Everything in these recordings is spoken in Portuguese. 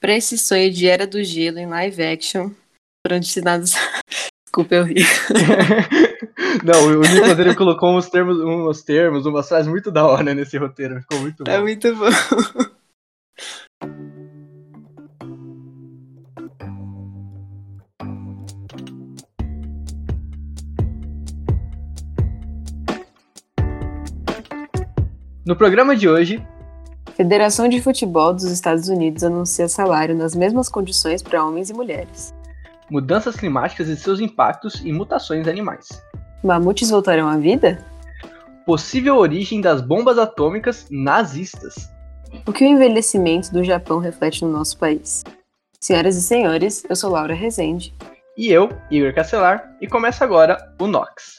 Para esse sonho de Era do Gelo em live action, foram destinados. Desculpa, eu ri. Não, o Nicolas ele colocou uns termos, uns termos, umas frases muito da hora nesse roteiro. Ficou muito bom. É muito bom. No programa de hoje, Federação de Futebol dos Estados Unidos anuncia salário nas mesmas condições para homens e mulheres. Mudanças climáticas e seus impactos e mutações animais. Mamutes voltarão à vida? Possível origem das bombas atômicas nazistas. O que o envelhecimento do Japão reflete no nosso país? Senhoras e senhores, eu sou Laura Rezende. E eu, Igor Castelar, e começa agora o Nox.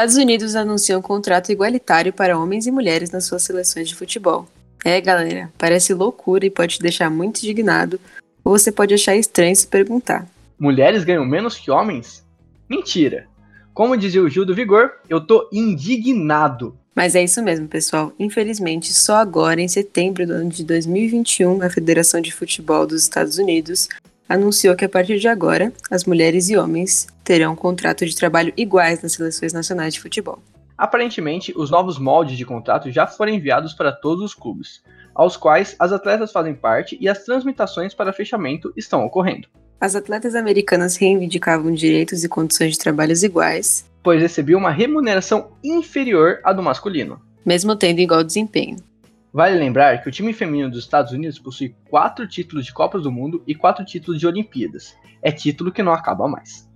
Estados Unidos anunciam um contrato igualitário para homens e mulheres nas suas seleções de futebol. É, galera, parece loucura e pode te deixar muito indignado, ou você pode achar estranho se perguntar: Mulheres ganham menos que homens? Mentira! Como dizia o Gil do Vigor, eu tô indignado. Mas é isso mesmo, pessoal. Infelizmente, só agora, em setembro do ano de 2021, a Federação de Futebol dos Estados Unidos anunciou que a partir de agora, as mulheres e homens terão um contrato de trabalho iguais nas seleções nacionais de futebol. Aparentemente, os novos moldes de contrato já foram enviados para todos os clubes, aos quais as atletas fazem parte e as transmitações para fechamento estão ocorrendo. As atletas americanas reivindicavam direitos e condições de trabalhos iguais, pois recebiam uma remuneração inferior à do masculino, mesmo tendo igual desempenho. Vale lembrar que o time feminino dos Estados Unidos possui quatro títulos de Copas do Mundo e quatro títulos de Olimpíadas. É título que não acaba mais.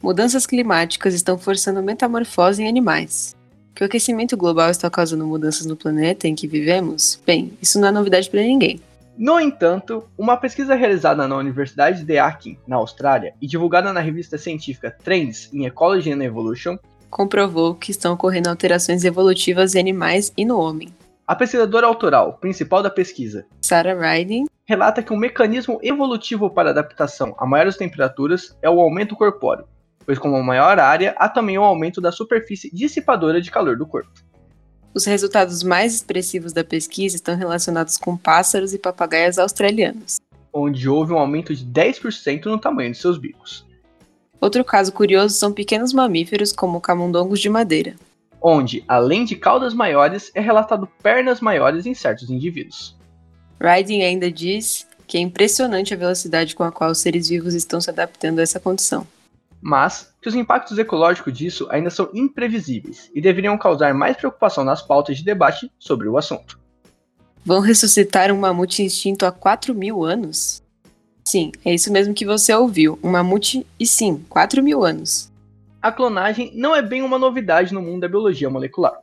Mudanças climáticas estão forçando metamorfose em animais. Que o aquecimento global está causando mudanças no planeta em que vivemos? Bem, isso não é novidade para ninguém. No entanto, uma pesquisa realizada na Universidade de Aachen, na Austrália, e divulgada na revista científica Trends in Ecology and Evolution, comprovou que estão ocorrendo alterações evolutivas em animais e no homem. A pesquisadora autoral principal da pesquisa, Sarah Riding, relata que um mecanismo evolutivo para adaptação a maiores temperaturas é o aumento corpóreo, pois como maior área há também o um aumento da superfície dissipadora de calor do corpo. Os resultados mais expressivos da pesquisa estão relacionados com pássaros e papagaias australianos, onde houve um aumento de 10% no tamanho de seus bicos. Outro caso curioso são pequenos mamíferos como camundongos de madeira, onde, além de caudas maiores, é relatado pernas maiores em certos indivíduos. Riding ainda diz que é impressionante a velocidade com a qual os seres vivos estão se adaptando a essa condição. Mas que os impactos ecológicos disso ainda são imprevisíveis e deveriam causar mais preocupação nas pautas de debate sobre o assunto. Vão ressuscitar um mamute extinto há 4 mil anos? Sim, é isso mesmo que você ouviu, um mamute e sim, 4 mil anos a clonagem não é bem uma novidade no mundo da biologia molecular.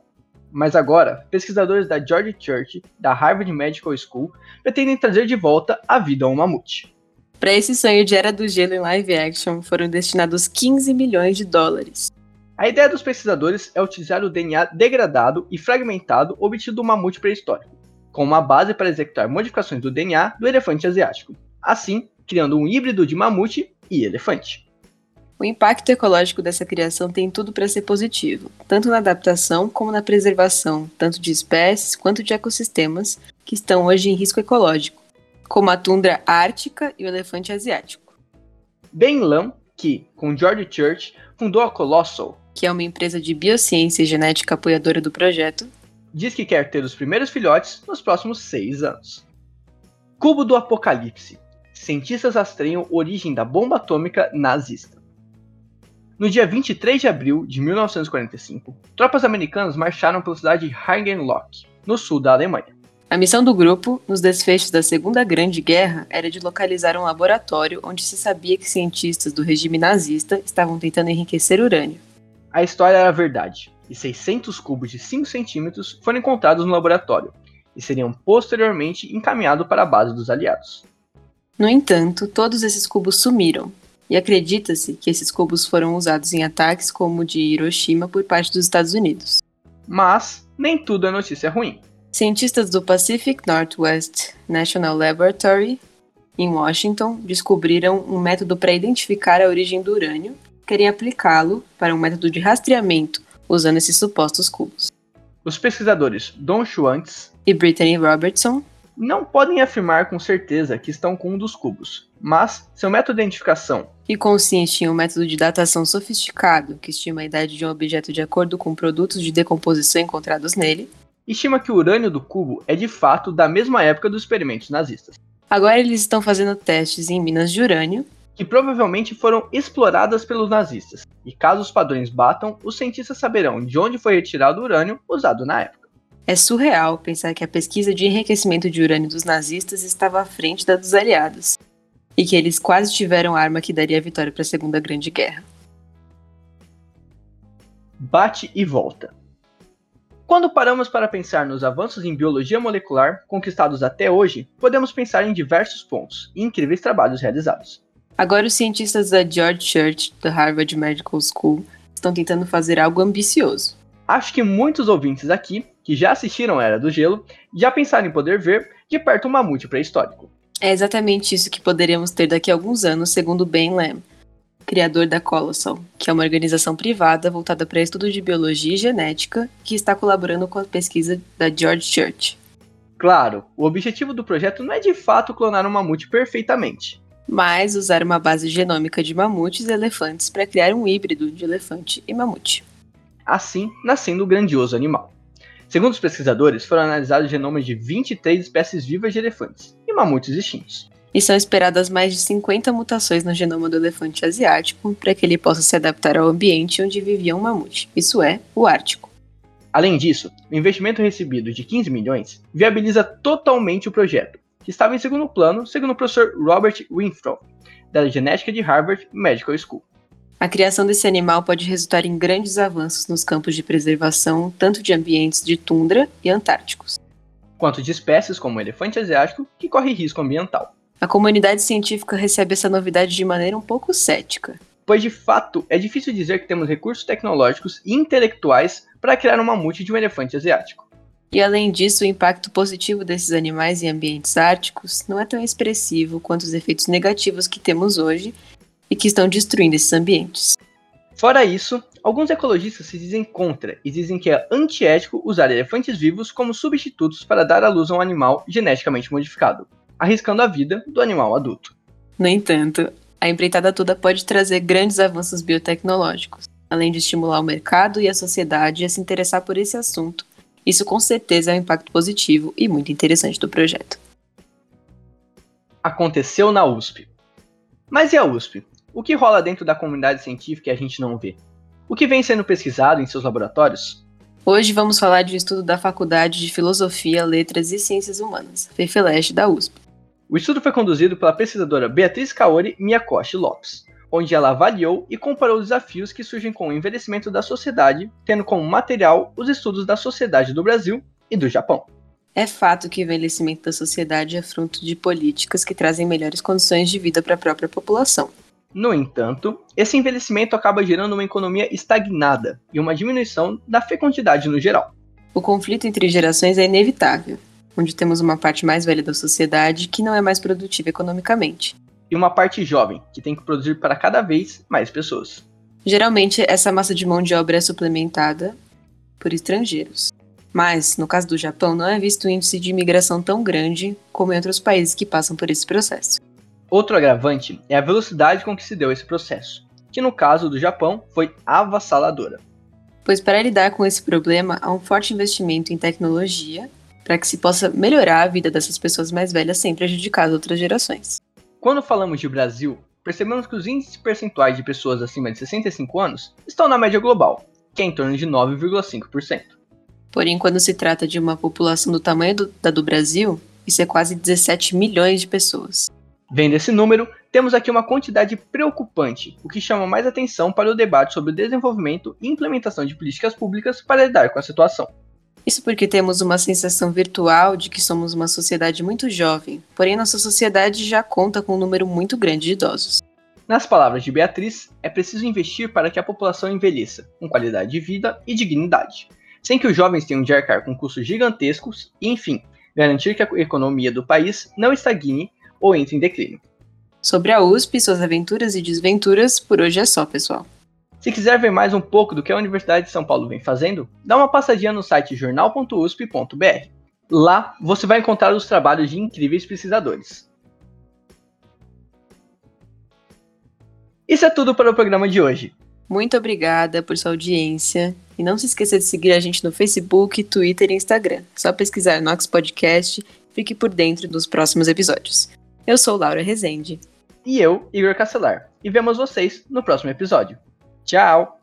Mas agora, pesquisadores da George Church, da Harvard Medical School, pretendem trazer de volta a vida ao mamute. Para esse sonho de Era do Gelo em live action, foram destinados 15 milhões de dólares. A ideia dos pesquisadores é utilizar o DNA degradado e fragmentado obtido do mamute pré-histórico, com uma base para executar modificações do DNA do elefante asiático, assim criando um híbrido de mamute e elefante. O impacto ecológico dessa criação tem tudo para ser positivo, tanto na adaptação como na preservação, tanto de espécies quanto de ecossistemas que estão hoje em risco ecológico, como a tundra ártica e o elefante asiático. Ben Lam, que, com George Church, fundou a Colossal, que é uma empresa de biociência e genética apoiadora do projeto, diz que quer ter os primeiros filhotes nos próximos seis anos. Cubo do Apocalipse. Cientistas rastreiam origem da bomba atômica nazista. No dia 23 de abril de 1945, tropas americanas marcharam pela cidade de Hagenlock, no sul da Alemanha. A missão do grupo, nos desfechos da Segunda Grande Guerra, era de localizar um laboratório onde se sabia que cientistas do regime nazista estavam tentando enriquecer urânio. A história era verdade, e 600 cubos de 5 centímetros foram encontrados no laboratório, e seriam posteriormente encaminhados para a base dos aliados. No entanto, todos esses cubos sumiram, e acredita-se que esses cubos foram usados em ataques como o de Hiroshima por parte dos Estados Unidos. Mas nem tudo é notícia ruim. Cientistas do Pacific Northwest National Laboratory, em Washington, descobriram um método para identificar a origem do urânio e querem aplicá-lo para um método de rastreamento usando esses supostos cubos. Os pesquisadores Don Schwantz e Brittany Robertson não podem afirmar com certeza que estão com um dos cubos, mas seu método de identificação e consiste em um método de datação sofisticado que estima a idade de um objeto de acordo com produtos de decomposição encontrados nele, estima que o urânio do cubo é de fato da mesma época dos experimentos nazistas. Agora eles estão fazendo testes em minas de urânio que provavelmente foram exploradas pelos nazistas. E caso os padrões batam, os cientistas saberão de onde foi retirado o urânio usado na época. É surreal pensar que a pesquisa de enriquecimento de urânio dos nazistas estava à frente da dos aliados, e que eles quase tiveram a arma que daria a vitória para a Segunda Grande Guerra. Bate e volta. Quando paramos para pensar nos avanços em biologia molecular conquistados até hoje, podemos pensar em diversos pontos e incríveis trabalhos realizados. Agora, os cientistas da George Church, da Harvard Medical School, estão tentando fazer algo ambicioso. Acho que muitos ouvintes aqui, que já assistiram a Era do Gelo, já pensaram em poder ver de perto um mamute pré-histórico. É exatamente isso que poderemos ter daqui a alguns anos, segundo Ben Lamb, criador da Colossal, que é uma organização privada voltada para estudo de biologia e genética que está colaborando com a pesquisa da George Church. Claro, o objetivo do projeto não é de fato clonar um mamute perfeitamente, mas usar uma base genômica de mamutes e elefantes para criar um híbrido de elefante e mamute. Assim, nascendo o grandioso animal. Segundo os pesquisadores, foram analisados genomas de 23 espécies vivas de elefantes e mamutes extintos. E são esperadas mais de 50 mutações no genoma do elefante asiático para que ele possa se adaptar ao ambiente onde vivia um mamute, isso é, o Ártico. Além disso, o investimento recebido de 15 milhões viabiliza totalmente o projeto, que estava em segundo plano, segundo o professor Robert Winfrow, da genética de Harvard Medical School. A criação desse animal pode resultar em grandes avanços nos campos de preservação, tanto de ambientes de tundra e antárticos, quanto de espécies como o elefante asiático, que corre risco ambiental. A comunidade científica recebe essa novidade de maneira um pouco cética. Pois de fato é difícil dizer que temos recursos tecnológicos e intelectuais para criar um mamute de um elefante asiático. E além disso, o impacto positivo desses animais em ambientes árticos não é tão expressivo quanto os efeitos negativos que temos hoje e que estão destruindo esses ambientes. Fora isso, alguns ecologistas se dizem contra e dizem que é antiético usar elefantes vivos como substitutos para dar à luz a um animal geneticamente modificado, arriscando a vida do animal adulto. No entanto, a empreitada toda pode trazer grandes avanços biotecnológicos, além de estimular o mercado e a sociedade a se interessar por esse assunto isso com certeza é um impacto positivo e muito interessante do projeto. Aconteceu na USP. Mas e a USP? O que rola dentro da comunidade científica e a gente não vê? O que vem sendo pesquisado em seus laboratórios? Hoje vamos falar de um estudo da Faculdade de Filosofia, Letras e Ciências Humanas, FEFELESH da USP. O estudo foi conduzido pela pesquisadora Beatriz Kaori Miyakoshi Lopes, onde ela avaliou e comparou os desafios que surgem com o envelhecimento da sociedade, tendo como material os estudos da sociedade do Brasil e do Japão. É fato que o envelhecimento da sociedade é fruto de políticas que trazem melhores condições de vida para a própria população. No entanto, esse envelhecimento acaba gerando uma economia estagnada e uma diminuição da fecundidade no geral. O conflito entre gerações é inevitável, onde temos uma parte mais velha da sociedade que não é mais produtiva economicamente, e uma parte jovem, que tem que produzir para cada vez mais pessoas. Geralmente, essa massa de mão de obra é suplementada por estrangeiros. Mas, no caso do Japão, não é visto um índice de imigração tão grande como em outros países que passam por esse processo. Outro agravante é a velocidade com que se deu esse processo, que no caso do Japão foi avassaladora. Pois para lidar com esse problema, há um forte investimento em tecnologia para que se possa melhorar a vida dessas pessoas mais velhas sem prejudicar as outras gerações. Quando falamos de Brasil, percebemos que os índices percentuais de pessoas acima de 65 anos estão na média global, que é em torno de 9,5%. Porém, quando se trata de uma população do tamanho do, da do Brasil, isso é quase 17 milhões de pessoas. Vendo esse número, temos aqui uma quantidade preocupante, o que chama mais atenção para o debate sobre o desenvolvimento e implementação de políticas públicas para lidar com a situação. Isso porque temos uma sensação virtual de que somos uma sociedade muito jovem, porém nossa sociedade já conta com um número muito grande de idosos. Nas palavras de Beatriz, é preciso investir para que a população envelheça, com qualidade de vida e dignidade, sem que os jovens tenham de arcar com custos gigantescos e, enfim, garantir que a economia do país não estagne ou entre em declínio. Sobre a USP, suas aventuras e desventuras, por hoje é só, pessoal. Se quiser ver mais um pouco do que a Universidade de São Paulo vem fazendo, dá uma passadinha no site jornal.usp.br. Lá você vai encontrar os trabalhos de incríveis pesquisadores. Isso é tudo para o programa de hoje. Muito obrigada por sua audiência. E não se esqueça de seguir a gente no Facebook, Twitter e Instagram. Só pesquisar Nox Podcast fique por dentro dos próximos episódios. Eu sou Laura Rezende. E eu, Igor Castelar. E vemos vocês no próximo episódio. Tchau!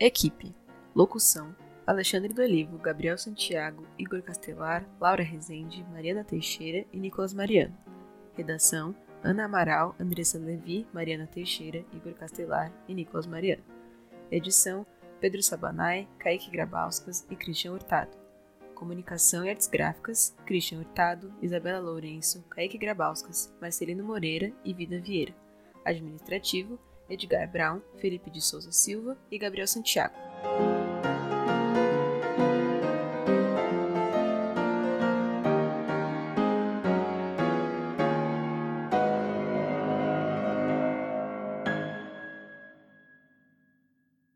Equipe. Locução: Alexandre do Olivo, Gabriel Santiago, Igor Castelar, Laura Rezende, Mariana Teixeira e Nicolas Mariano. Redação: Ana Amaral, Andressa Levi, Mariana Teixeira, Igor Castelar e Nicolas Mariano. Edição: Pedro Sabanai, Kaique Grabauskas e Christian Hurtado. Comunicação e Artes Gráficas: Christian Hurtado, Isabela Lourenço, Kaique Grabauskas, Marcelino Moreira e Vida Vieira. Administrativo: Edgar Brown, Felipe de Souza Silva e Gabriel Santiago.